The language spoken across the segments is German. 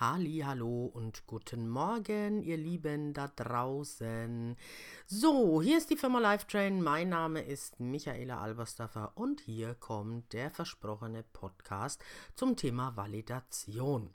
Halli, hallo und guten Morgen, ihr Lieben da draußen. So, hier ist die Firma Lifetrain. Mein Name ist Michaela Alberstaffer und hier kommt der versprochene Podcast zum Thema Validation.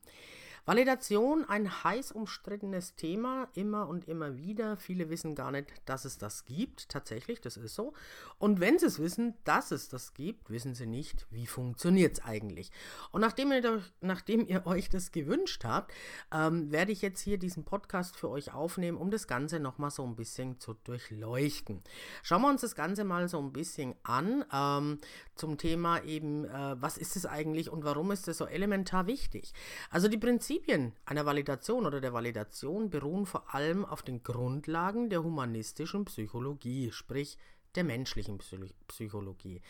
Validation, ein heiß umstrittenes Thema, immer und immer wieder. Viele wissen gar nicht, dass es das gibt. Tatsächlich, das ist so. Und wenn sie es wissen, dass es das gibt, wissen sie nicht, wie funktioniert es eigentlich. Und nachdem ihr, nachdem ihr euch das gewünscht habt, ähm, werde ich jetzt hier diesen Podcast für euch aufnehmen, um das Ganze nochmal so ein bisschen zu durchleuchten. Schauen wir uns das Ganze mal so ein bisschen an ähm, zum Thema eben, äh, was ist es eigentlich und warum ist es so elementar wichtig. Also die Prinzipien Prinzipien einer Validation oder der Validation beruhen vor allem auf den Grundlagen der humanistischen Psychologie, sprich der menschlichen Psychologie.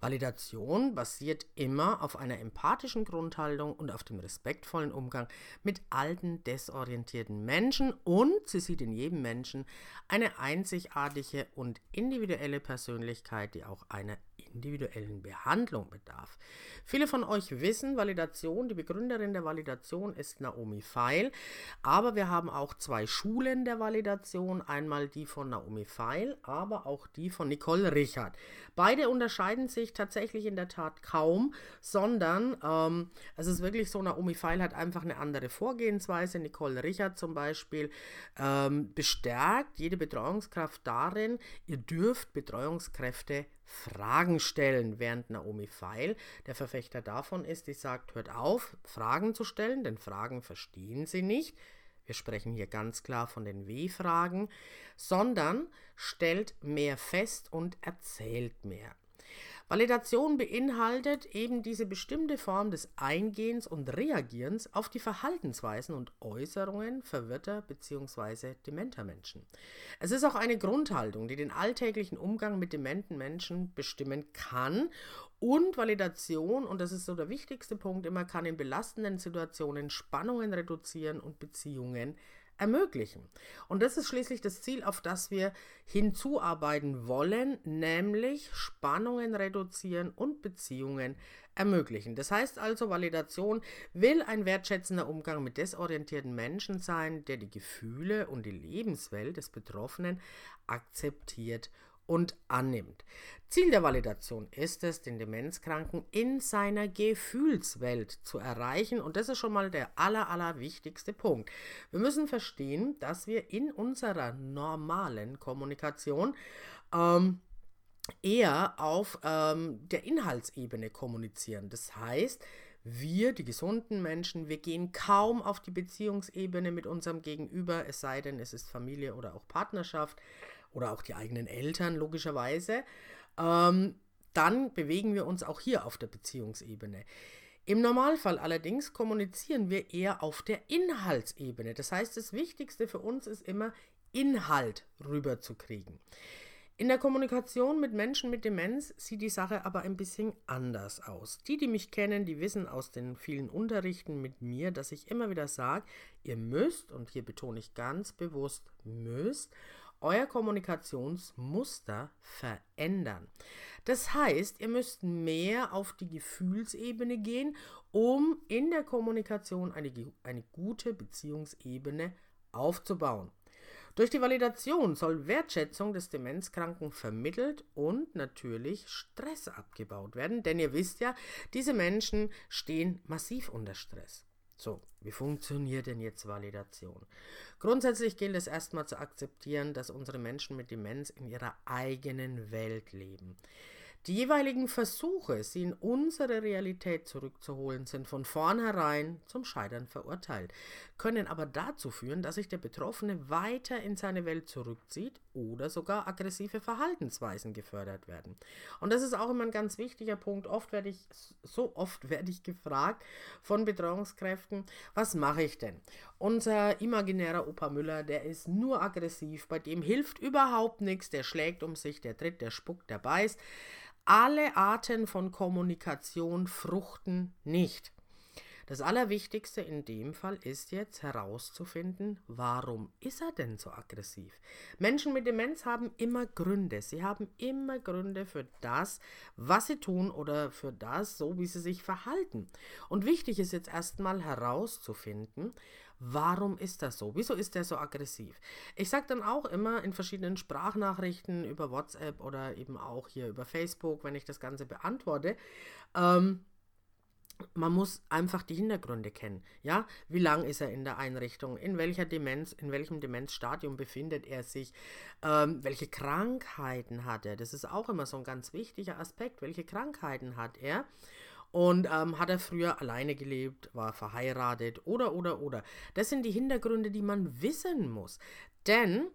Validation basiert immer auf einer empathischen Grundhaltung und auf dem respektvollen Umgang mit alten, desorientierten Menschen und sie sieht in jedem Menschen eine einzigartige und individuelle Persönlichkeit, die auch einer individuellen Behandlung bedarf. Viele von euch wissen, Validation, die Begründerin der Validation ist Naomi Feil, aber wir haben auch zwei Schulen der Validation, einmal die von Naomi Feil, aber auch die von Nicole Richard. Beide unterscheiden sich tatsächlich in der Tat kaum, sondern ähm, es ist wirklich so, Naomi Feil hat einfach eine andere Vorgehensweise. Nicole Richard zum Beispiel ähm, bestärkt jede Betreuungskraft darin, ihr dürft Betreuungskräfte Fragen stellen, während Naomi Feil der Verfechter davon ist, die sagt, hört auf, Fragen zu stellen, denn Fragen verstehen sie nicht. Wir sprechen hier ganz klar von den W-Fragen, sondern stellt mehr fest und erzählt mehr. Validation beinhaltet eben diese bestimmte Form des Eingehens und Reagierens auf die Verhaltensweisen und Äußerungen verwirrter bzw. dementer Menschen. Es ist auch eine Grundhaltung, die den alltäglichen Umgang mit dementen Menschen bestimmen kann und Validation, und das ist so der wichtigste Punkt immer, kann in belastenden Situationen Spannungen reduzieren und Beziehungen ermöglichen. Und das ist schließlich das Ziel, auf das wir hinzuarbeiten wollen, nämlich Spannungen reduzieren und Beziehungen ermöglichen. Das heißt also, Validation will ein wertschätzender Umgang mit desorientierten Menschen sein, der die Gefühle und die Lebenswelt des Betroffenen akzeptiert und annimmt. Ziel der Validation ist es, den Demenzkranken in seiner Gefühlswelt zu erreichen und das ist schon mal der aller, aller wichtigste Punkt. Wir müssen verstehen, dass wir in unserer normalen Kommunikation ähm, eher auf ähm, der Inhaltsebene kommunizieren. Das heißt, wir, die gesunden Menschen, wir gehen kaum auf die Beziehungsebene mit unserem Gegenüber, es sei denn, es ist Familie oder auch Partnerschaft oder auch die eigenen Eltern logischerweise, ähm, dann bewegen wir uns auch hier auf der Beziehungsebene. Im Normalfall allerdings kommunizieren wir eher auf der Inhaltsebene. Das heißt, das Wichtigste für uns ist immer, Inhalt rüberzukriegen. In der Kommunikation mit Menschen mit Demenz sieht die Sache aber ein bisschen anders aus. Die, die mich kennen, die wissen aus den vielen Unterrichten mit mir, dass ich immer wieder sage, ihr müsst, und hier betone ich ganz bewusst, müsst euer Kommunikationsmuster verändern. Das heißt, ihr müsst mehr auf die Gefühlsebene gehen, um in der Kommunikation eine, eine gute Beziehungsebene aufzubauen. Durch die Validation soll Wertschätzung des Demenzkranken vermittelt und natürlich Stress abgebaut werden, denn ihr wisst ja, diese Menschen stehen massiv unter Stress. So, wie funktioniert denn jetzt Validation? Grundsätzlich gilt es erstmal zu akzeptieren, dass unsere Menschen mit Demenz in ihrer eigenen Welt leben. Die jeweiligen Versuche, sie in unsere Realität zurückzuholen, sind von vornherein zum Scheitern verurteilt, können aber dazu führen, dass sich der Betroffene weiter in seine Welt zurückzieht oder sogar aggressive Verhaltensweisen gefördert werden. Und das ist auch immer ein ganz wichtiger Punkt. Oft werde ich, so oft werde ich gefragt von Betreuungskräften, was mache ich denn? Unser imaginärer Opa Müller, der ist nur aggressiv, bei dem hilft überhaupt nichts, der schlägt um sich, der tritt, der spuckt, der beißt. Alle Arten von Kommunikation fruchten nicht. Das Allerwichtigste in dem Fall ist jetzt herauszufinden, warum ist er denn so aggressiv? Menschen mit Demenz haben immer Gründe. Sie haben immer Gründe für das, was sie tun oder für das, so wie sie sich verhalten. Und wichtig ist jetzt erstmal herauszufinden, Warum ist das so? Wieso ist er so aggressiv? Ich sage dann auch immer in verschiedenen Sprachnachrichten über WhatsApp oder eben auch hier über Facebook, wenn ich das Ganze beantworte, ähm, man muss einfach die Hintergründe kennen. Ja, wie lang ist er in der Einrichtung? In welcher Demenz, in welchem Demenzstadium befindet er sich? Ähm, welche Krankheiten hat er? Das ist auch immer so ein ganz wichtiger Aspekt. Welche Krankheiten hat er? Und ähm, hat er früher alleine gelebt, war verheiratet oder, oder, oder. Das sind die Hintergründe, die man wissen muss. Denn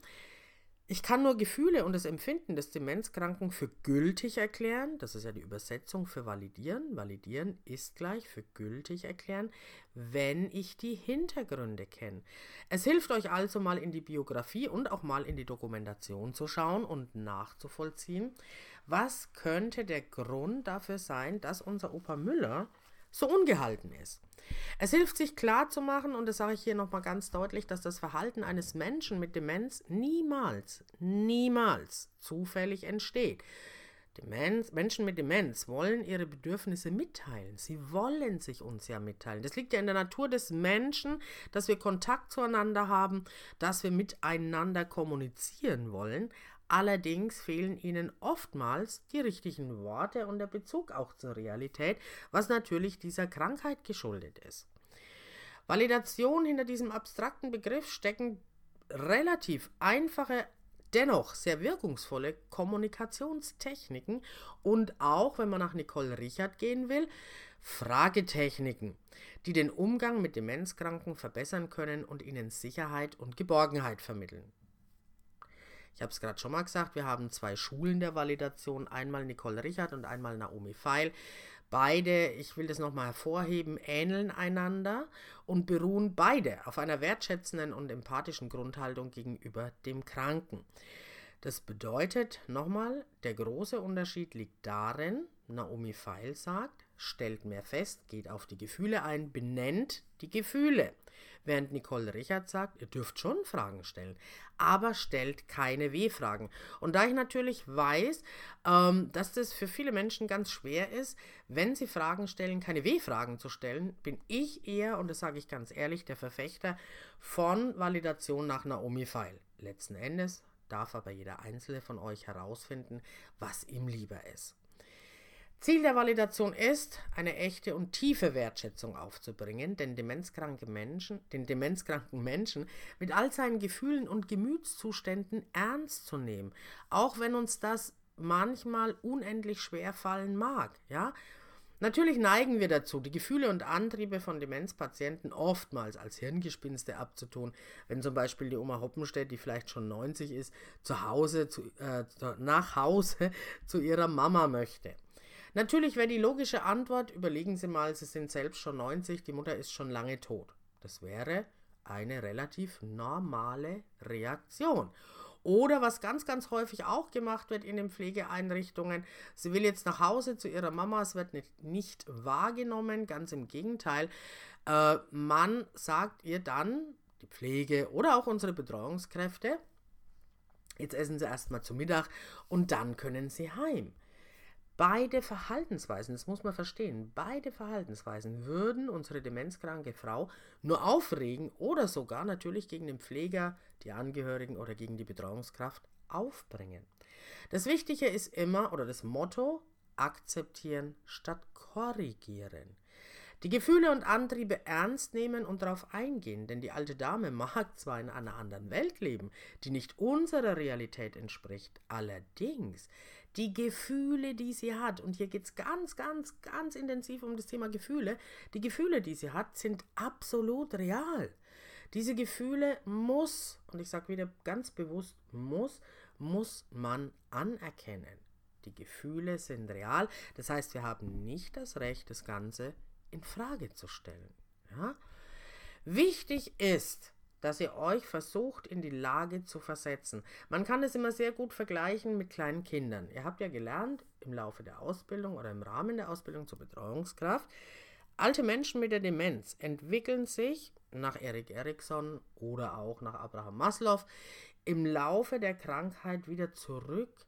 ich kann nur Gefühle und das Empfinden des Demenzkranken für gültig erklären. Das ist ja die Übersetzung für validieren. Validieren ist gleich für gültig erklären, wenn ich die Hintergründe kenne. Es hilft euch also mal in die Biografie und auch mal in die Dokumentation zu schauen und nachzuvollziehen, was könnte der Grund dafür sein, dass unser Opa Müller so ungehalten ist? Es hilft sich klar zu machen, und das sage ich hier nochmal ganz deutlich, dass das Verhalten eines Menschen mit Demenz niemals, niemals zufällig entsteht. Demenz, Menschen mit Demenz wollen ihre Bedürfnisse mitteilen. Sie wollen sich uns ja mitteilen. Das liegt ja in der Natur des Menschen, dass wir Kontakt zueinander haben, dass wir miteinander kommunizieren wollen. Allerdings fehlen ihnen oftmals die richtigen Worte und der Bezug auch zur Realität, was natürlich dieser Krankheit geschuldet ist. Validation hinter diesem abstrakten Begriff stecken relativ einfache, dennoch sehr wirkungsvolle Kommunikationstechniken und auch, wenn man nach Nicole Richard gehen will, Fragetechniken, die den Umgang mit Demenzkranken verbessern können und ihnen Sicherheit und Geborgenheit vermitteln. Ich habe es gerade schon mal gesagt, wir haben zwei Schulen der Validation, einmal Nicole Richard und einmal Naomi Feil. Beide, ich will das nochmal hervorheben, ähneln einander und beruhen beide auf einer wertschätzenden und empathischen Grundhaltung gegenüber dem Kranken. Das bedeutet nochmal, der große Unterschied liegt darin, Naomi Feil sagt, stellt mehr fest, geht auf die Gefühle ein, benennt die Gefühle. Während Nicole Richard sagt, ihr dürft schon Fragen stellen, aber stellt keine W-Fragen. Und da ich natürlich weiß, ähm, dass das für viele Menschen ganz schwer ist, wenn sie Fragen stellen, keine W-Fragen zu stellen, bin ich eher, und das sage ich ganz ehrlich, der Verfechter von Validation nach Naomi Feil. Letzten Endes darf aber jeder Einzelne von euch herausfinden, was ihm lieber ist. Ziel der Validation ist, eine echte und tiefe Wertschätzung aufzubringen, den demenzkranken Menschen, den demenzkranken Menschen mit all seinen Gefühlen und Gemütszuständen ernst zu nehmen, auch wenn uns das manchmal unendlich schwer fallen mag, ja? Natürlich neigen wir dazu, die Gefühle und Antriebe von Demenzpatienten oftmals als Hirngespinste abzutun, wenn zum Beispiel die Oma Hoppenstedt, die vielleicht schon 90 ist, zu Hause, zu, äh, nach Hause zu ihrer Mama möchte. Natürlich wäre die logische Antwort, überlegen Sie mal, Sie sind selbst schon 90, die Mutter ist schon lange tot. Das wäre eine relativ normale Reaktion. Oder was ganz, ganz häufig auch gemacht wird in den Pflegeeinrichtungen, sie will jetzt nach Hause zu ihrer Mama, es wird nicht, nicht wahrgenommen, ganz im Gegenteil. Äh, man sagt ihr dann, die Pflege oder auch unsere Betreuungskräfte, jetzt essen sie erstmal zu Mittag und dann können sie heim. Beide Verhaltensweisen, das muss man verstehen, beide Verhaltensweisen würden unsere demenzkranke Frau nur aufregen oder sogar natürlich gegen den Pfleger, die Angehörigen oder gegen die Betreuungskraft aufbringen. Das Wichtige ist immer, oder das Motto, akzeptieren statt korrigieren. Die Gefühle und Antriebe ernst nehmen und darauf eingehen, denn die alte Dame mag zwar in einer anderen Welt leben, die nicht unserer Realität entspricht, allerdings die Gefühle, die sie hat, und hier geht es ganz, ganz, ganz intensiv um das Thema Gefühle, die Gefühle, die sie hat, sind absolut real. Diese Gefühle muss, und ich sage wieder ganz bewusst, muss, muss man anerkennen. Die Gefühle sind real, das heißt, wir haben nicht das Recht, das Ganze in Frage zu stellen. Ja? Wichtig ist, dass ihr euch versucht, in die Lage zu versetzen. Man kann es immer sehr gut vergleichen mit kleinen Kindern. Ihr habt ja gelernt im Laufe der Ausbildung oder im Rahmen der Ausbildung zur Betreuungskraft, Alte Menschen mit der Demenz entwickeln sich nach Erik Erikson oder auch nach Abraham Maslow im Laufe der Krankheit wieder zurück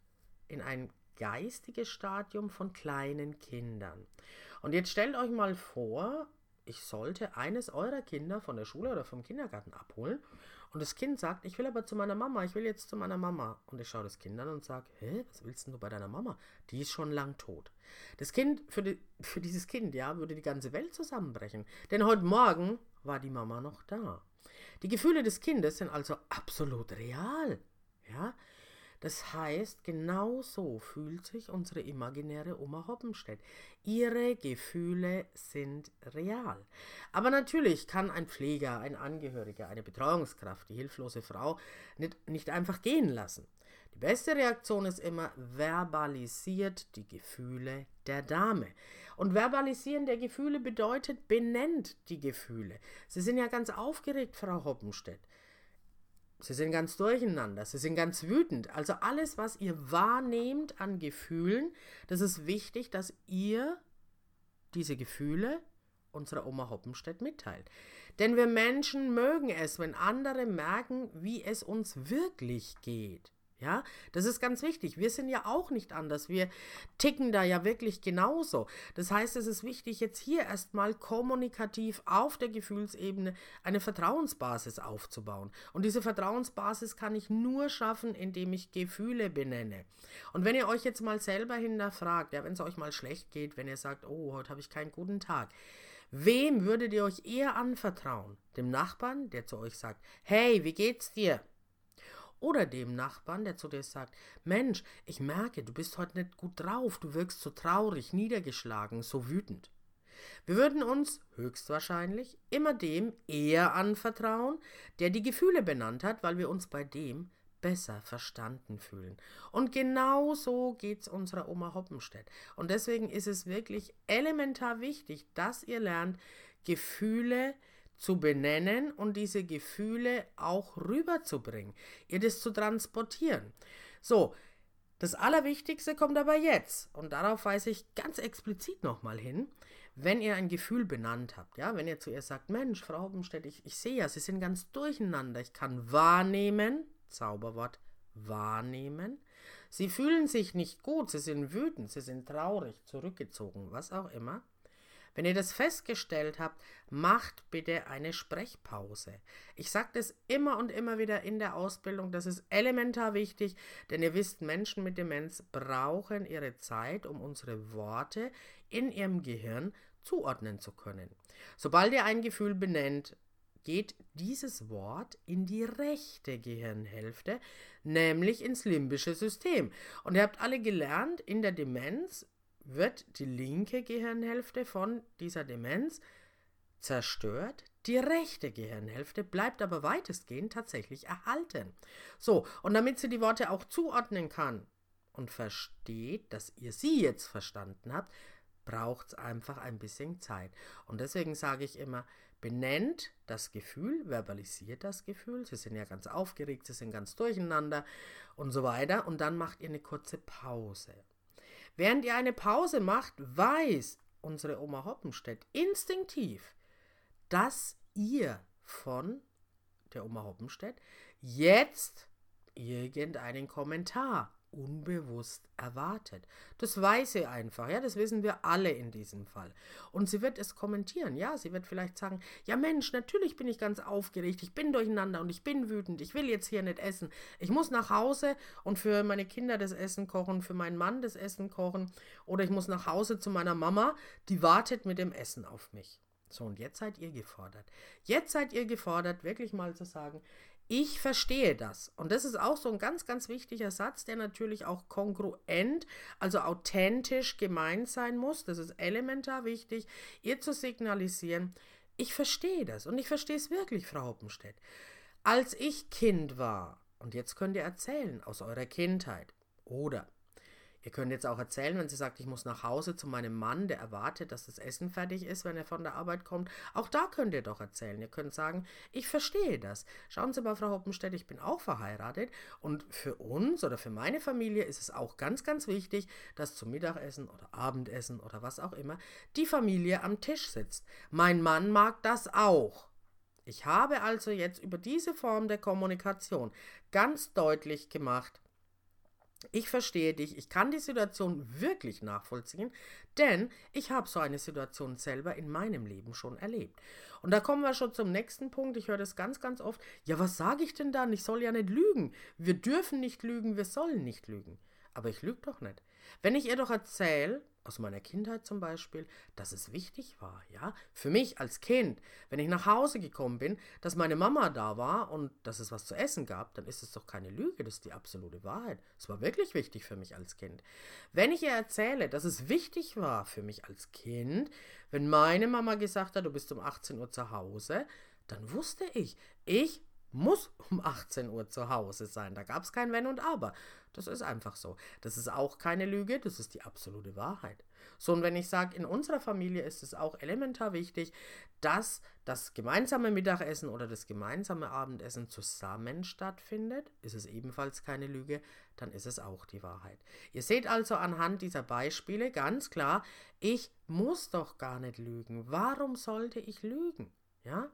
in ein geistiges Stadium von kleinen Kindern. Und jetzt stellt euch mal vor, ich sollte eines eurer Kinder von der Schule oder vom Kindergarten abholen und das Kind sagt, ich will aber zu meiner Mama, ich will jetzt zu meiner Mama. Und ich schaue das Kind an und sage, hä, was willst du bei deiner Mama? Die ist schon lang tot. Das Kind, für, die, für dieses Kind, ja, würde die ganze Welt zusammenbrechen. Denn heute Morgen war die Mama noch da. Die Gefühle des Kindes sind also absolut real. Ja, das heißt, genau so fühlt sich unsere imaginäre Oma Hoppenstedt. Ihre Gefühle sind real. Aber natürlich kann ein Pfleger, ein Angehöriger, eine Betreuungskraft, die hilflose Frau nicht, nicht einfach gehen lassen. Die beste Reaktion ist immer, verbalisiert die Gefühle der Dame. Und verbalisieren der Gefühle bedeutet, benennt die Gefühle. Sie sind ja ganz aufgeregt, Frau Hoppenstedt. Sie sind ganz durcheinander, sie sind ganz wütend. Also alles, was ihr wahrnehmt an Gefühlen, das ist wichtig, dass ihr diese Gefühle unserer Oma Hoppenstedt mitteilt. Denn wir Menschen mögen es, wenn andere merken, wie es uns wirklich geht. Ja, das ist ganz wichtig. Wir sind ja auch nicht anders. Wir ticken da ja wirklich genauso. Das heißt, es ist wichtig, jetzt hier erstmal kommunikativ auf der Gefühlsebene eine Vertrauensbasis aufzubauen. Und diese Vertrauensbasis kann ich nur schaffen, indem ich Gefühle benenne. Und wenn ihr euch jetzt mal selber hinterfragt, ja, wenn es euch mal schlecht geht, wenn ihr sagt, oh, heute habe ich keinen guten Tag. Wem würdet ihr euch eher anvertrauen? Dem Nachbarn, der zu euch sagt, hey, wie geht's dir? Oder dem Nachbarn, der zu dir sagt, Mensch, ich merke, du bist heute nicht gut drauf, du wirkst so traurig, niedergeschlagen, so wütend. Wir würden uns höchstwahrscheinlich immer dem eher anvertrauen, der die Gefühle benannt hat, weil wir uns bei dem besser verstanden fühlen. Und genau so geht's unserer Oma Hoppenstedt. Und deswegen ist es wirklich elementar wichtig, dass ihr lernt, Gefühle zu benennen und diese Gefühle auch rüberzubringen, ihr das zu transportieren. So, das Allerwichtigste kommt aber jetzt. Und darauf weise ich ganz explizit nochmal hin, wenn ihr ein Gefühl benannt habt, ja, wenn ihr zu ihr sagt, Mensch, Frau Hoppenstedt, ich, ich sehe ja, Sie sind ganz durcheinander, ich kann wahrnehmen, Zauberwort, wahrnehmen, Sie fühlen sich nicht gut, Sie sind wütend, Sie sind traurig, zurückgezogen, was auch immer, wenn ihr das festgestellt habt, macht bitte eine Sprechpause. Ich sage das immer und immer wieder in der Ausbildung, das ist elementar wichtig, denn ihr wisst, Menschen mit Demenz brauchen ihre Zeit, um unsere Worte in ihrem Gehirn zuordnen zu können. Sobald ihr ein Gefühl benennt, geht dieses Wort in die rechte Gehirnhälfte, nämlich ins limbische System. Und ihr habt alle gelernt, in der Demenz wird die linke Gehirnhälfte von dieser Demenz zerstört. Die rechte Gehirnhälfte bleibt aber weitestgehend tatsächlich erhalten. So, und damit sie die Worte auch zuordnen kann und versteht, dass ihr sie jetzt verstanden habt, braucht es einfach ein bisschen Zeit. Und deswegen sage ich immer, benennt das Gefühl, verbalisiert das Gefühl. Sie sind ja ganz aufgeregt, sie sind ganz durcheinander und so weiter. Und dann macht ihr eine kurze Pause. Während ihr eine Pause macht, weiß unsere Oma Hoppenstedt instinktiv, dass ihr von der Oma Hoppenstedt jetzt irgendeinen Kommentar unbewusst erwartet. Das weiß sie einfach, ja, das wissen wir alle in diesem Fall. Und sie wird es kommentieren, ja, sie wird vielleicht sagen, ja Mensch, natürlich bin ich ganz aufgeregt, ich bin durcheinander und ich bin wütend, ich will jetzt hier nicht essen. Ich muss nach Hause und für meine Kinder das Essen kochen, für meinen Mann das Essen kochen oder ich muss nach Hause zu meiner Mama, die wartet mit dem Essen auf mich. So, und jetzt seid ihr gefordert. Jetzt seid ihr gefordert, wirklich mal zu sagen, ich verstehe das. Und das ist auch so ein ganz, ganz wichtiger Satz, der natürlich auch kongruent, also authentisch gemeint sein muss. Das ist elementar wichtig, ihr zu signalisieren, ich verstehe das. Und ich verstehe es wirklich, Frau Hoppenstedt. Als ich Kind war, und jetzt könnt ihr erzählen aus eurer Kindheit, oder Ihr könnt jetzt auch erzählen, wenn sie sagt, ich muss nach Hause zu meinem Mann, der erwartet, dass das Essen fertig ist, wenn er von der Arbeit kommt. Auch da könnt ihr doch erzählen. Ihr könnt sagen, ich verstehe das. Schauen Sie mal, Frau Hoppenstedt, ich bin auch verheiratet und für uns oder für meine Familie ist es auch ganz, ganz wichtig, dass zum Mittagessen oder Abendessen oder was auch immer die Familie am Tisch sitzt. Mein Mann mag das auch. Ich habe also jetzt über diese Form der Kommunikation ganz deutlich gemacht, ich verstehe dich, ich kann die Situation wirklich nachvollziehen, denn ich habe so eine Situation selber in meinem Leben schon erlebt. Und da kommen wir schon zum nächsten Punkt. Ich höre das ganz, ganz oft. Ja, was sage ich denn dann? Ich soll ja nicht lügen. Wir dürfen nicht lügen, wir sollen nicht lügen. Aber ich lüge doch nicht. Wenn ich ihr doch erzähle, aus meiner Kindheit zum Beispiel, dass es wichtig war, ja, für mich als Kind, wenn ich nach Hause gekommen bin, dass meine Mama da war und dass es was zu essen gab, dann ist es doch keine Lüge, das ist die absolute Wahrheit. Es war wirklich wichtig für mich als Kind. Wenn ich ihr erzähle, dass es wichtig war für mich als Kind, wenn meine Mama gesagt hat, du bist um 18 Uhr zu Hause, dann wusste ich, ich muss um 18 Uhr zu Hause sein. Da gab es kein Wenn und Aber. Das ist einfach so. Das ist auch keine Lüge, das ist die absolute Wahrheit. So, und wenn ich sage, in unserer Familie ist es auch elementar wichtig, dass das gemeinsame Mittagessen oder das gemeinsame Abendessen zusammen stattfindet, ist es ebenfalls keine Lüge, dann ist es auch die Wahrheit. Ihr seht also anhand dieser Beispiele ganz klar, ich muss doch gar nicht lügen. Warum sollte ich lügen? Ja?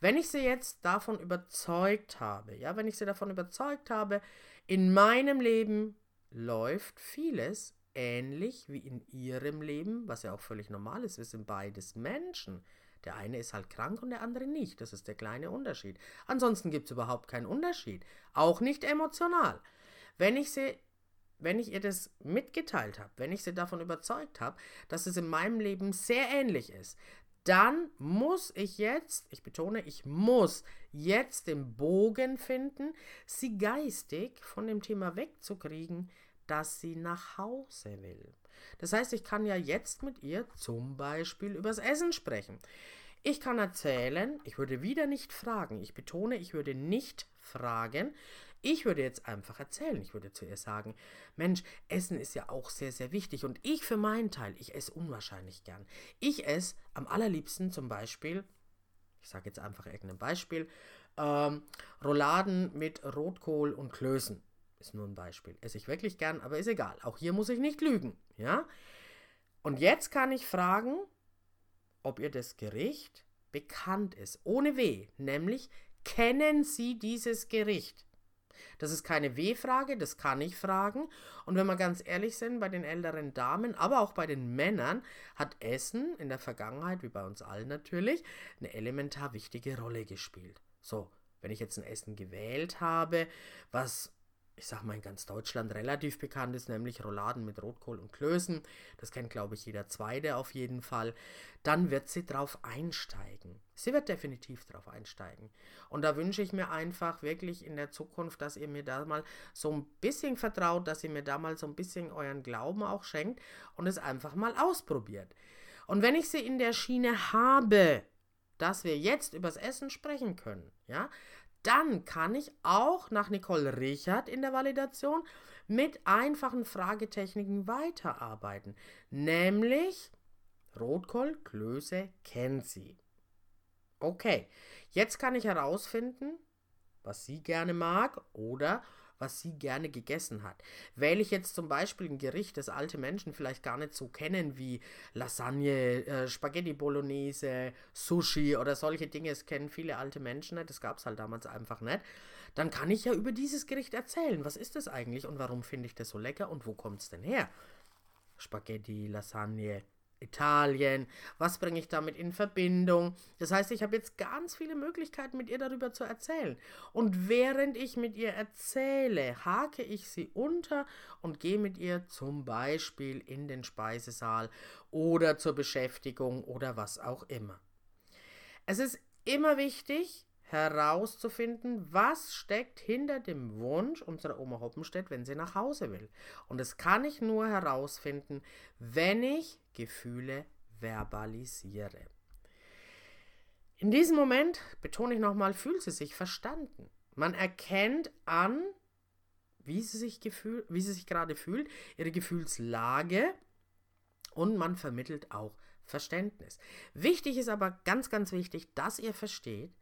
Wenn ich sie jetzt davon überzeugt habe, ja, wenn ich sie davon überzeugt habe, in meinem Leben läuft vieles ähnlich wie in ihrem Leben, was ja auch völlig normal ist, wir sind beides Menschen. Der eine ist halt krank und der andere nicht. Das ist der kleine Unterschied. Ansonsten gibt es überhaupt keinen Unterschied. Auch nicht emotional. Wenn ich sie wenn ich ihr das mitgeteilt habe, wenn ich sie davon überzeugt habe, dass es in meinem Leben sehr ähnlich ist, dann muss ich jetzt, ich betone, ich muss jetzt den Bogen finden, sie geistig von dem Thema wegzukriegen, dass sie nach Hause will. Das heißt, ich kann ja jetzt mit ihr zum Beispiel übers Essen sprechen. Ich kann erzählen, ich würde wieder nicht fragen. Ich betone, ich würde nicht fragen. Ich würde jetzt einfach erzählen. Ich würde zu ihr sagen, Mensch, Essen ist ja auch sehr, sehr wichtig. Und ich für meinen Teil, ich esse unwahrscheinlich gern. Ich esse am allerliebsten zum Beispiel, ich sage jetzt einfach irgendein Beispiel, ähm, Rouladen mit Rotkohl und Klößen. Ist nur ein Beispiel. Esse ich wirklich gern, aber ist egal. Auch hier muss ich nicht lügen. Ja? Und jetzt kann ich fragen, ob ihr das Gericht bekannt ist. Ohne W. Nämlich, kennen Sie dieses Gericht? Das ist keine W-Frage, das kann ich fragen. Und wenn wir ganz ehrlich sind, bei den älteren Damen, aber auch bei den Männern, hat Essen in der Vergangenheit, wie bei uns allen natürlich, eine elementar wichtige Rolle gespielt. So, wenn ich jetzt ein Essen gewählt habe, was ich sag mal, in ganz Deutschland relativ bekannt ist, nämlich Rouladen mit Rotkohl und Klößen. Das kennt, glaube ich, jeder Zweite auf jeden Fall. Dann wird sie drauf einsteigen. Sie wird definitiv drauf einsteigen. Und da wünsche ich mir einfach wirklich in der Zukunft, dass ihr mir da mal so ein bisschen vertraut, dass ihr mir da mal so ein bisschen euren Glauben auch schenkt und es einfach mal ausprobiert. Und wenn ich sie in der Schiene habe, dass wir jetzt übers Essen sprechen können, ja, dann kann ich auch nach Nicole Richard in der Validation mit einfachen Fragetechniken weiterarbeiten. Nämlich Rotkohl, Klöße, kennt sie. Okay, jetzt kann ich herausfinden, was sie gerne mag oder was sie gerne gegessen hat. Wähle ich jetzt zum Beispiel ein Gericht, das alte Menschen vielleicht gar nicht so kennen, wie Lasagne, äh, Spaghetti Bolognese, Sushi oder solche Dinge, das kennen viele alte Menschen nicht, das gab es halt damals einfach nicht, dann kann ich ja über dieses Gericht erzählen. Was ist das eigentlich und warum finde ich das so lecker und wo kommt es denn her? Spaghetti, Lasagne, Italien, was bringe ich damit in Verbindung. Das heißt, ich habe jetzt ganz viele Möglichkeiten, mit ihr darüber zu erzählen. Und während ich mit ihr erzähle, hake ich sie unter und gehe mit ihr zum Beispiel in den Speisesaal oder zur Beschäftigung oder was auch immer. Es ist immer wichtig, herauszufinden, was steckt hinter dem Wunsch unserer Oma Hoppenstedt, wenn sie nach Hause will. Und das kann ich nur herausfinden, wenn ich Gefühle verbalisiere. In diesem Moment, betone ich nochmal, fühlt sie sich verstanden. Man erkennt an, wie sie sich, gefühl, wie sie sich gerade fühlt, ihre Gefühlslage und man vermittelt auch Verständnis. Wichtig ist aber ganz, ganz wichtig, dass ihr versteht,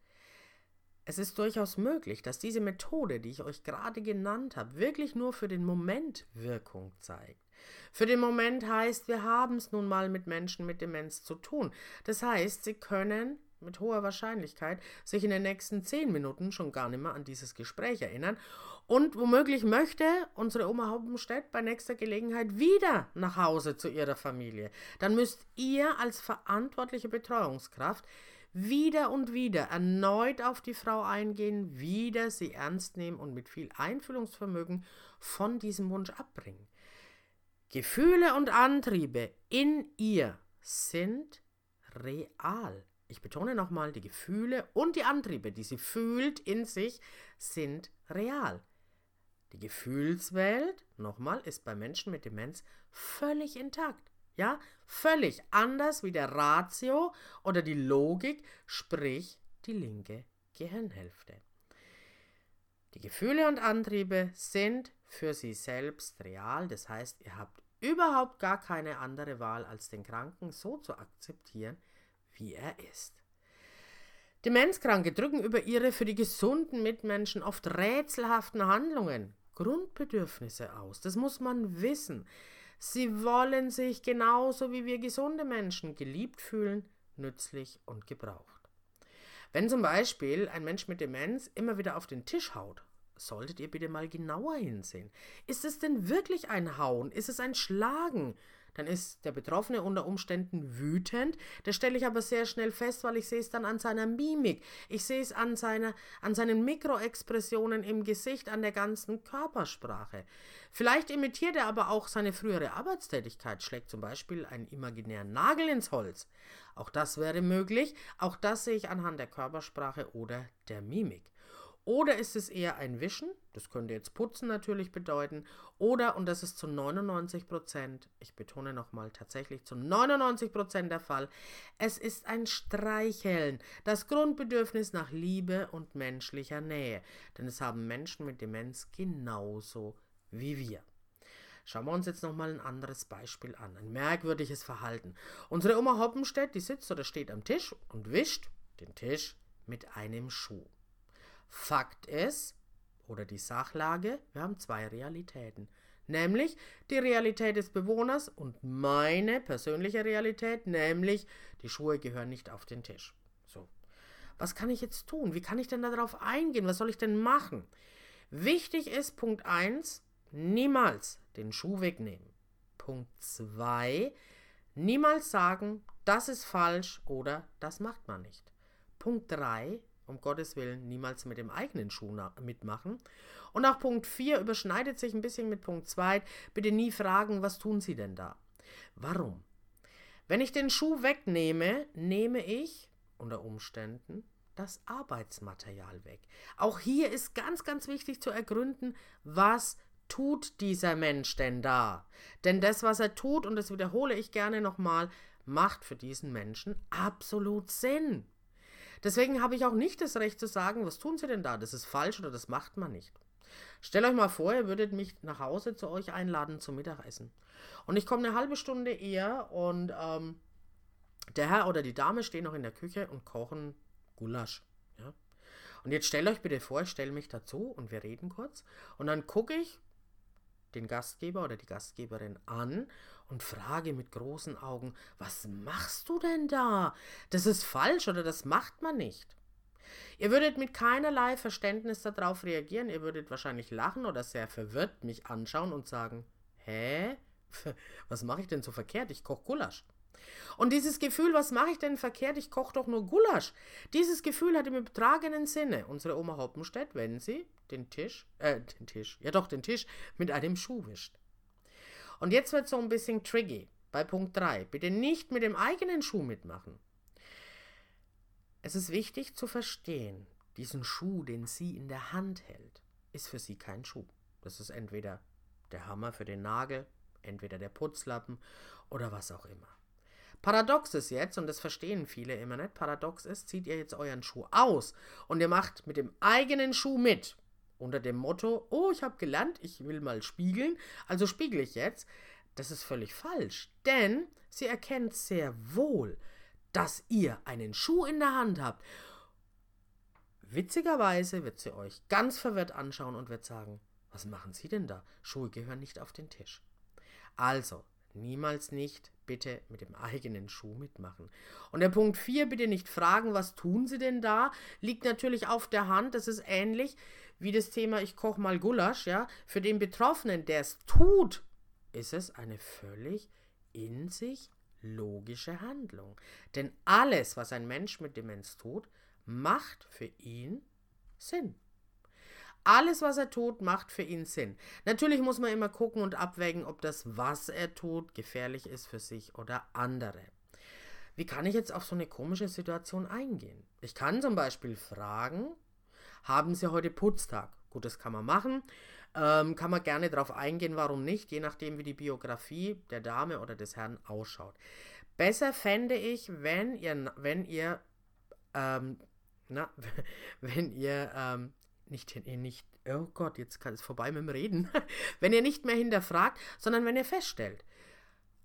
es ist durchaus möglich, dass diese Methode, die ich euch gerade genannt habe, wirklich nur für den Moment Wirkung zeigt. Für den Moment heißt, wir haben es nun mal mit Menschen mit Demenz zu tun. Das heißt, sie können mit hoher Wahrscheinlichkeit sich in den nächsten zehn Minuten schon gar nicht mehr an dieses Gespräch erinnern. Und womöglich möchte unsere Oma Haupenstedt bei nächster Gelegenheit wieder nach Hause zu ihrer Familie. Dann müsst ihr als verantwortliche Betreuungskraft wieder und wieder erneut auf die Frau eingehen, wieder sie ernst nehmen und mit viel Einfühlungsvermögen von diesem Wunsch abbringen. Gefühle und Antriebe in ihr sind real. Ich betone nochmal, die Gefühle und die Antriebe, die sie fühlt in sich, sind real. Die Gefühlswelt, nochmal, ist bei Menschen mit Demenz völlig intakt. Ja, völlig anders wie der Ratio oder die Logik, sprich die linke Gehirnhälfte. Die Gefühle und Antriebe sind für sie selbst real, das heißt, ihr habt überhaupt gar keine andere Wahl, als den Kranken so zu akzeptieren, wie er ist. Demenzkranke drücken über ihre für die gesunden Mitmenschen oft rätselhaften Handlungen Grundbedürfnisse aus. Das muss man wissen. Sie wollen sich genauso wie wir gesunde Menschen geliebt fühlen, nützlich und gebraucht. Wenn zum Beispiel ein Mensch mit Demenz immer wieder auf den Tisch haut, solltet ihr bitte mal genauer hinsehen. Ist es denn wirklich ein Hauen? Ist es ein Schlagen? dann ist der Betroffene unter Umständen wütend. Das stelle ich aber sehr schnell fest, weil ich sehe es dann an seiner Mimik. Ich sehe es an, seiner, an seinen Mikroexpressionen im Gesicht, an der ganzen Körpersprache. Vielleicht imitiert er aber auch seine frühere Arbeitstätigkeit, schlägt zum Beispiel einen imaginären Nagel ins Holz. Auch das wäre möglich, auch das sehe ich anhand der Körpersprache oder der Mimik. Oder ist es eher ein Wischen? Das könnte jetzt Putzen natürlich bedeuten. Oder, und das ist zu 99 Prozent, ich betone nochmal tatsächlich zu 99 Prozent der Fall, es ist ein Streicheln, das Grundbedürfnis nach Liebe und menschlicher Nähe. Denn es haben Menschen mit Demenz genauso wie wir. Schauen wir uns jetzt nochmal ein anderes Beispiel an. Ein merkwürdiges Verhalten. Unsere Oma Hoppenstedt, die sitzt oder steht am Tisch und wischt den Tisch mit einem Schuh. Fakt ist, oder die Sachlage, wir haben zwei Realitäten. Nämlich die Realität des Bewohners und meine persönliche Realität, nämlich die Schuhe gehören nicht auf den Tisch. So. Was kann ich jetzt tun? Wie kann ich denn darauf eingehen? Was soll ich denn machen? Wichtig ist Punkt 1, niemals den Schuh wegnehmen. Punkt 2, niemals sagen, das ist falsch oder das macht man nicht. Punkt 3, um Gottes Willen niemals mit dem eigenen Schuh mitmachen. Und auch Punkt 4 überschneidet sich ein bisschen mit Punkt 2. Bitte nie fragen, was tun Sie denn da? Warum? Wenn ich den Schuh wegnehme, nehme ich unter Umständen das Arbeitsmaterial weg. Auch hier ist ganz, ganz wichtig zu ergründen, was tut dieser Mensch denn da? Denn das, was er tut, und das wiederhole ich gerne nochmal, macht für diesen Menschen absolut Sinn. Deswegen habe ich auch nicht das Recht zu sagen, was tun Sie denn da? Das ist falsch oder das macht man nicht. Stellt euch mal vor, ihr würdet mich nach Hause zu euch einladen zum Mittagessen. Und ich komme eine halbe Stunde eher und ähm, der Herr oder die Dame stehen noch in der Küche und kochen Gulasch. Ja? Und jetzt stellt euch bitte vor, ich stelle mich dazu und wir reden kurz. Und dann gucke ich den Gastgeber oder die Gastgeberin an und frage mit großen Augen, was machst du denn da? Das ist falsch oder das macht man nicht. Ihr würdet mit keinerlei Verständnis darauf reagieren, ihr würdet wahrscheinlich lachen oder sehr verwirrt mich anschauen und sagen, hä? Was mache ich denn so verkehrt? Ich koche Gulasch. Und dieses Gefühl, was mache ich denn verkehrt? Ich koche doch nur Gulasch. Dieses Gefühl hat im übertragenen Sinne unsere Oma Hoppenstedt, wenn sie den Tisch, äh, den Tisch, ja doch, den Tisch mit einem Schuh wischt. Und jetzt wird so ein bisschen tricky bei Punkt 3. Bitte nicht mit dem eigenen Schuh mitmachen. Es ist wichtig zu verstehen, diesen Schuh, den sie in der Hand hält, ist für sie kein Schuh. Das ist entweder der Hammer für den Nagel, entweder der Putzlappen oder was auch immer. Paradox ist jetzt, und das verstehen viele immer nicht, paradox ist, zieht ihr jetzt euren Schuh aus und ihr macht mit dem eigenen Schuh mit unter dem Motto, oh, ich habe gelernt, ich will mal spiegeln, also spiegel ich jetzt. Das ist völlig falsch, denn sie erkennt sehr wohl, dass ihr einen Schuh in der Hand habt. Witzigerweise wird sie euch ganz verwirrt anschauen und wird sagen, was machen Sie denn da? Schuhe gehören nicht auf den Tisch. Also, niemals nicht bitte mit dem eigenen Schuh mitmachen. Und der Punkt 4, bitte nicht fragen, was tun Sie denn da? Liegt natürlich auf der Hand. Das ist ähnlich wie das Thema Ich koche mal Gulasch, ja. Für den Betroffenen, der es tut, ist es eine völlig in sich logische Handlung. Denn alles, was ein Mensch mit Demenz tut, macht für ihn Sinn. Alles, was er tut, macht für ihn Sinn. Natürlich muss man immer gucken und abwägen, ob das, was er tut, gefährlich ist für sich oder andere. Wie kann ich jetzt auf so eine komische Situation eingehen? Ich kann zum Beispiel fragen, haben Sie heute Putztag? Gut, das kann man machen. Ähm, kann man gerne darauf eingehen, warum nicht, je nachdem, wie die Biografie der Dame oder des Herrn ausschaut. Besser fände ich, wenn ihr, wenn ihr, ähm, na, wenn ihr ähm, nicht, nicht, oh Gott, jetzt kann es vorbei mit dem Reden, wenn ihr nicht mehr hinterfragt, sondern wenn ihr feststellt,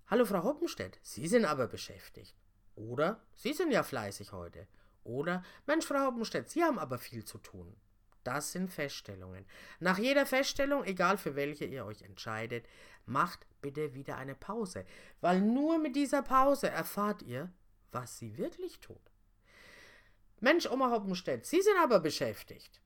hallo Frau Hoppenstedt, Sie sind aber beschäftigt. Oder Sie sind ja fleißig heute. Oder Mensch, Frau Hoppenstedt, Sie haben aber viel zu tun. Das sind Feststellungen. Nach jeder Feststellung, egal für welche ihr euch entscheidet, macht bitte wieder eine Pause, weil nur mit dieser Pause erfahrt ihr, was sie wirklich tut. Mensch, Oma Hoppenstedt, Sie sind aber beschäftigt.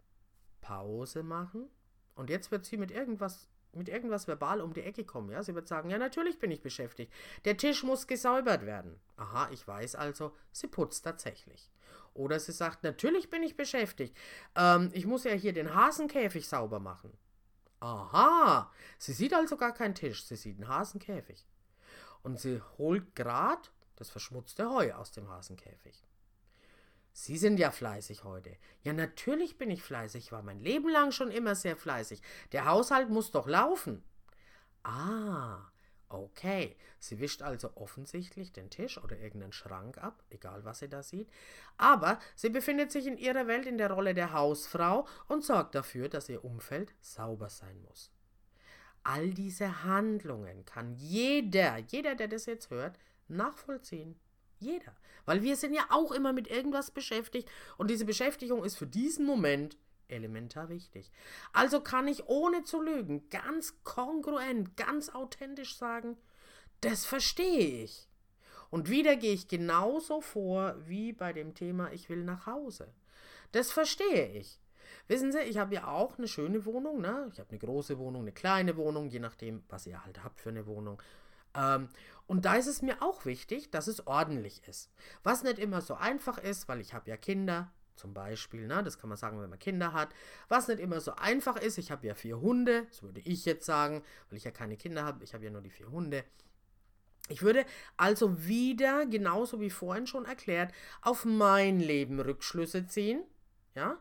Pause machen und jetzt wird sie mit irgendwas mit irgendwas verbal um die Ecke kommen, ja? Sie wird sagen, ja, natürlich bin ich beschäftigt. Der Tisch muss gesäubert werden. Aha, ich weiß also, sie putzt tatsächlich. Oder sie sagt, natürlich bin ich beschäftigt. Ähm, ich muss ja hier den Hasenkäfig sauber machen. Aha, sie sieht also gar keinen Tisch, sie sieht einen Hasenkäfig. Und sie holt grad das verschmutzte Heu aus dem Hasenkäfig. Sie sind ja fleißig heute. Ja, natürlich bin ich fleißig, war mein Leben lang schon immer sehr fleißig. Der Haushalt muss doch laufen. Ah, okay. Sie wischt also offensichtlich den Tisch oder irgendeinen Schrank ab, egal was sie da sieht. Aber sie befindet sich in ihrer Welt in der Rolle der Hausfrau und sorgt dafür, dass ihr Umfeld sauber sein muss. All diese Handlungen kann jeder, jeder, der das jetzt hört, nachvollziehen. Jeder. Weil wir sind ja auch immer mit irgendwas beschäftigt und diese Beschäftigung ist für diesen Moment elementar wichtig. Also kann ich ohne zu lügen ganz kongruent, ganz authentisch sagen, das verstehe ich. Und wieder gehe ich genauso vor wie bei dem Thema Ich will nach Hause. Das verstehe ich. Wissen Sie, ich habe ja auch eine schöne Wohnung, ne? Ich habe eine große Wohnung, eine kleine Wohnung, je nachdem, was ihr halt habt für eine Wohnung. Ähm, und da ist es mir auch wichtig, dass es ordentlich ist. Was nicht immer so einfach ist, weil ich habe ja Kinder, zum Beispiel, ne, das kann man sagen, wenn man Kinder hat. Was nicht immer so einfach ist, ich habe ja vier Hunde, das würde ich jetzt sagen, weil ich ja keine Kinder habe, ich habe ja nur die vier Hunde. Ich würde also wieder, genauso wie vorhin schon erklärt, auf mein Leben Rückschlüsse ziehen, ja,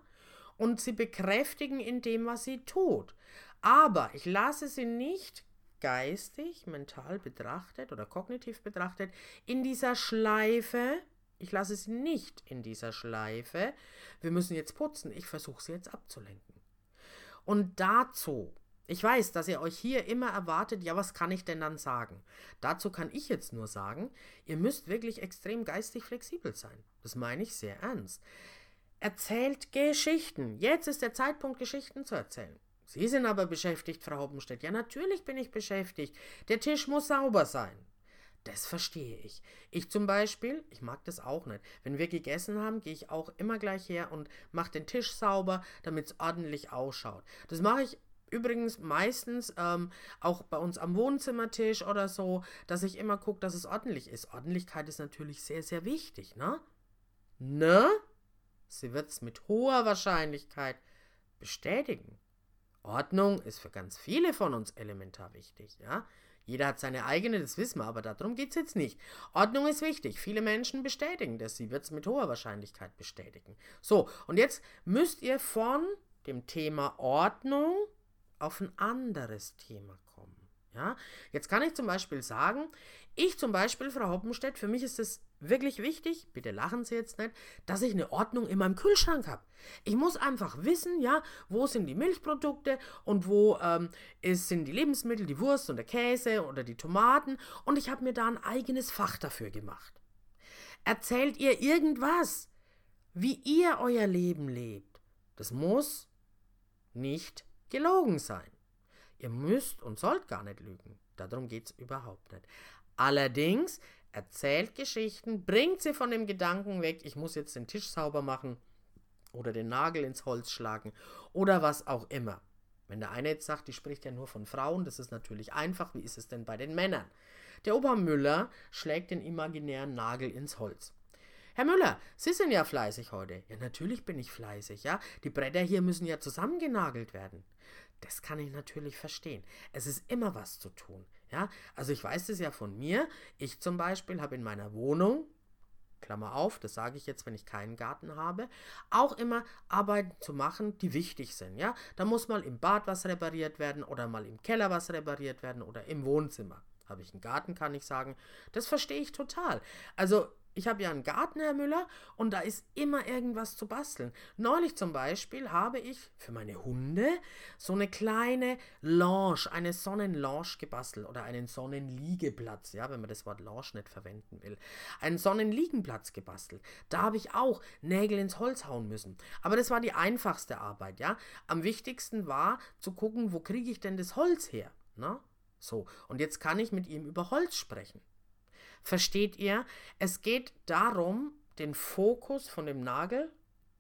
und sie bekräftigen in dem, was sie tut. Aber ich lasse sie nicht geistig, mental betrachtet oder kognitiv betrachtet in dieser Schleife, ich lasse sie nicht in dieser Schleife, wir müssen jetzt putzen, ich versuche sie jetzt abzulenken. Und dazu, ich weiß, dass ihr euch hier immer erwartet, ja, was kann ich denn dann sagen? Dazu kann ich jetzt nur sagen, ihr müsst wirklich extrem geistig flexibel sein. Das meine ich sehr ernst. Erzählt Geschichten. Jetzt ist der Zeitpunkt, Geschichten zu erzählen. Sie sind aber beschäftigt, Frau Hoppenstedt. Ja, natürlich bin ich beschäftigt. Der Tisch muss sauber sein. Das verstehe ich. Ich zum Beispiel, ich mag das auch nicht. Wenn wir gegessen haben, gehe ich auch immer gleich her und mache den Tisch sauber, damit es ordentlich ausschaut. Das mache ich übrigens meistens ähm, auch bei uns am Wohnzimmertisch oder so, dass ich immer gucke, dass es ordentlich ist. Ordentlichkeit ist natürlich sehr, sehr wichtig, ne? Ne? Sie wird es mit hoher Wahrscheinlichkeit bestätigen. Ordnung ist für ganz viele von uns elementar wichtig, ja. Jeder hat seine eigene, das wissen wir, aber darum geht es jetzt nicht. Ordnung ist wichtig. Viele Menschen bestätigen das. Sie wird es mit hoher Wahrscheinlichkeit bestätigen. So, und jetzt müsst ihr von dem Thema Ordnung auf ein anderes Thema kommen. Ja? Jetzt kann ich zum Beispiel sagen, Ich zum Beispiel, Frau Hoppenstedt, für mich ist es wirklich wichtig, bitte lachen Sie jetzt nicht, dass ich eine Ordnung in meinem Kühlschrank habe. Ich muss einfach wissen, ja, wo sind die Milchprodukte und wo ähm, ist, sind die Lebensmittel, die Wurst und der Käse oder die Tomaten und ich habe mir da ein eigenes Fach dafür gemacht. Erzählt ihr irgendwas, wie ihr euer Leben lebt. Das muss nicht gelogen sein. Ihr müsst und sollt gar nicht lügen. Darum geht es überhaupt nicht. Allerdings erzählt Geschichten, bringt sie von dem Gedanken weg, ich muss jetzt den Tisch sauber machen oder den Nagel ins Holz schlagen oder was auch immer. Wenn der eine jetzt sagt, die spricht ja nur von Frauen, das ist natürlich einfach, wie ist es denn bei den Männern? Der Opa Müller schlägt den imaginären Nagel ins Holz. Herr Müller, Sie sind ja fleißig heute. Ja, natürlich bin ich fleißig, ja. Die Bretter hier müssen ja zusammengenagelt werden. Das kann ich natürlich verstehen. Es ist immer was zu tun. Ja, also ich weiß es ja von mir. Ich zum Beispiel habe in meiner Wohnung, Klammer auf, das sage ich jetzt, wenn ich keinen Garten habe, auch immer Arbeiten zu machen, die wichtig sind. Ja, da muss mal im Bad was repariert werden oder mal im Keller was repariert werden oder im Wohnzimmer. Habe ich einen Garten, kann ich sagen. Das verstehe ich total. Also ich habe ja einen Garten, Herr Müller, und da ist immer irgendwas zu basteln. Neulich zum Beispiel habe ich für meine Hunde so eine kleine Lounge, eine Sonnenlounge gebastelt oder einen Sonnenliegeplatz, ja, wenn man das Wort Lounge nicht verwenden will. Einen Sonnenliegenplatz gebastelt. Da habe ich auch Nägel ins Holz hauen müssen. Aber das war die einfachste Arbeit, ja. Am wichtigsten war zu gucken, wo kriege ich denn das Holz her, ne? So, und jetzt kann ich mit ihm über Holz sprechen. Versteht ihr? Es geht darum, den Fokus von dem Nagel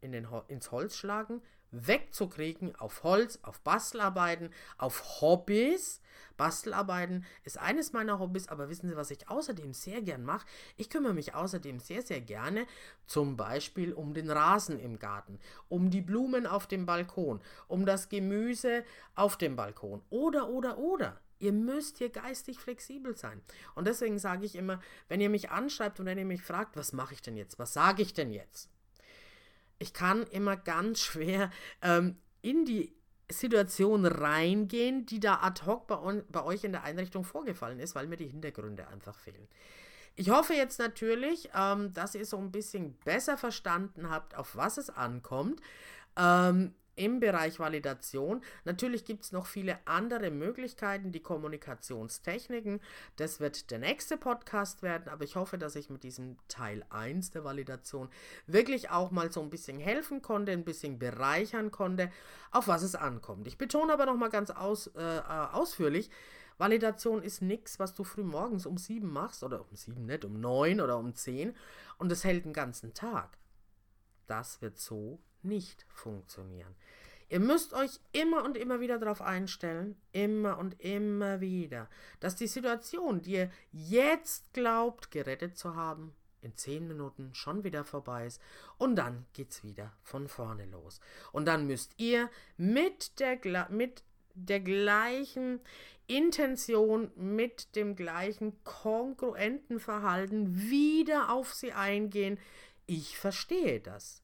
in den, ins Holz schlagen, wegzukriegen auf Holz, auf Bastelarbeiten, auf Hobbys. Bastelarbeiten ist eines meiner Hobbys, aber wissen Sie, was ich außerdem sehr gern mache? Ich kümmere mich außerdem sehr, sehr gerne zum Beispiel um den Rasen im Garten, um die Blumen auf dem Balkon, um das Gemüse auf dem Balkon oder, oder, oder. Ihr müsst hier geistig flexibel sein. Und deswegen sage ich immer, wenn ihr mich anschreibt und wenn ihr mich fragt, was mache ich denn jetzt? Was sage ich denn jetzt? Ich kann immer ganz schwer ähm, in die Situation reingehen, die da ad hoc bei, bei euch in der Einrichtung vorgefallen ist, weil mir die Hintergründe einfach fehlen. Ich hoffe jetzt natürlich, ähm, dass ihr so ein bisschen besser verstanden habt, auf was es ankommt. Ähm, im Bereich Validation. Natürlich gibt es noch viele andere Möglichkeiten, die Kommunikationstechniken. Das wird der nächste Podcast werden, aber ich hoffe, dass ich mit diesem Teil 1 der Validation wirklich auch mal so ein bisschen helfen konnte, ein bisschen bereichern konnte, auf was es ankommt. Ich betone aber noch mal ganz aus, äh, ausführlich, Validation ist nichts, was du früh morgens um 7 machst, oder um 7 nicht, um 9 oder um 10 und es hält den ganzen Tag. Das wird so nicht funktionieren. Ihr müsst euch immer und immer wieder darauf einstellen, immer und immer wieder, dass die Situation, die ihr jetzt glaubt, gerettet zu haben, in zehn Minuten schon wieder vorbei ist und dann geht's wieder von vorne los. Und dann müsst ihr mit der, mit der gleichen Intention, mit dem gleichen kongruenten Verhalten wieder auf sie eingehen. Ich verstehe das.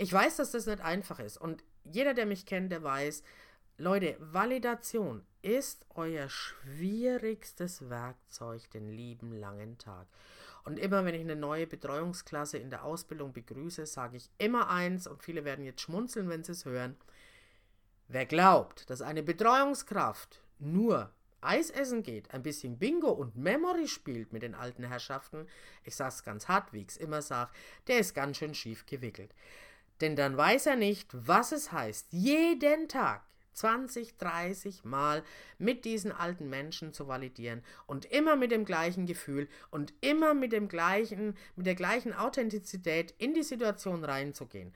Ich weiß, dass das nicht einfach ist und jeder, der mich kennt, der weiß, Leute, Validation ist euer schwierigstes Werkzeug den lieben langen Tag. Und immer wenn ich eine neue Betreuungsklasse in der Ausbildung begrüße, sage ich immer eins, und viele werden jetzt schmunzeln, wenn sie es hören. Wer glaubt, dass eine Betreuungskraft nur Eis essen geht, ein bisschen Bingo und Memory spielt mit den alten Herrschaften, ich sag's ganz hart, wie ich's immer sag, der ist ganz schön schief gewickelt. Denn dann weiß er nicht, was es heißt, jeden Tag 20, 30 Mal mit diesen alten Menschen zu validieren und immer mit dem gleichen Gefühl und immer mit dem gleichen, mit der gleichen Authentizität in die Situation reinzugehen.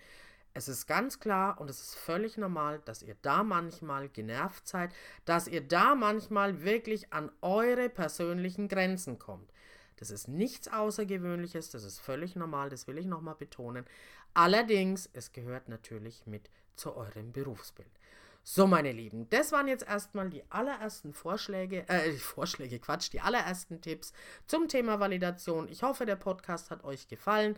Es ist ganz klar und es ist völlig normal, dass ihr da manchmal genervt seid, dass ihr da manchmal wirklich an eure persönlichen Grenzen kommt. Das ist nichts Außergewöhnliches, das ist völlig normal, das will ich nochmal betonen. Allerdings, es gehört natürlich mit zu eurem Berufsbild. So, meine Lieben, das waren jetzt erstmal die allerersten Vorschläge, äh, Vorschläge, Quatsch, die allerersten Tipps zum Thema Validation. Ich hoffe, der Podcast hat euch gefallen.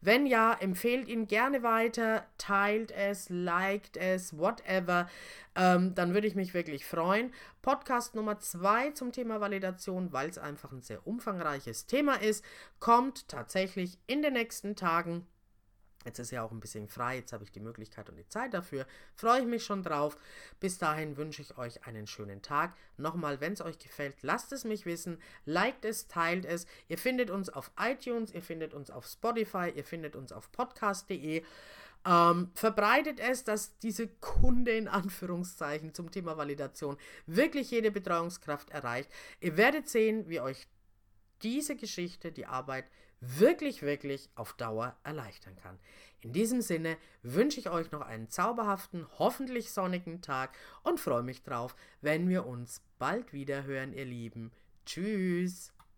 Wenn ja, empfehlt ihn gerne weiter, teilt es, liked es, whatever. Ähm, dann würde ich mich wirklich freuen. Podcast Nummer zwei zum Thema Validation, weil es einfach ein sehr umfangreiches Thema ist, kommt tatsächlich in den nächsten Tagen. Jetzt ist ja auch ein bisschen frei, jetzt habe ich die Möglichkeit und die Zeit dafür. Freue ich mich schon drauf. Bis dahin wünsche ich euch einen schönen Tag. Nochmal, wenn es euch gefällt, lasst es mich wissen. Liked es, teilt es. Ihr findet uns auf iTunes, ihr findet uns auf Spotify, ihr findet uns auf podcast.de. Ähm, verbreitet es, dass diese Kunde in Anführungszeichen zum Thema Validation wirklich jede Betreuungskraft erreicht. Ihr werdet sehen, wie euch diese Geschichte, die Arbeit wirklich, wirklich auf Dauer erleichtern kann. In diesem Sinne wünsche ich euch noch einen zauberhaften, hoffentlich sonnigen Tag und freue mich drauf, wenn wir uns bald wieder hören, ihr Lieben. Tschüss!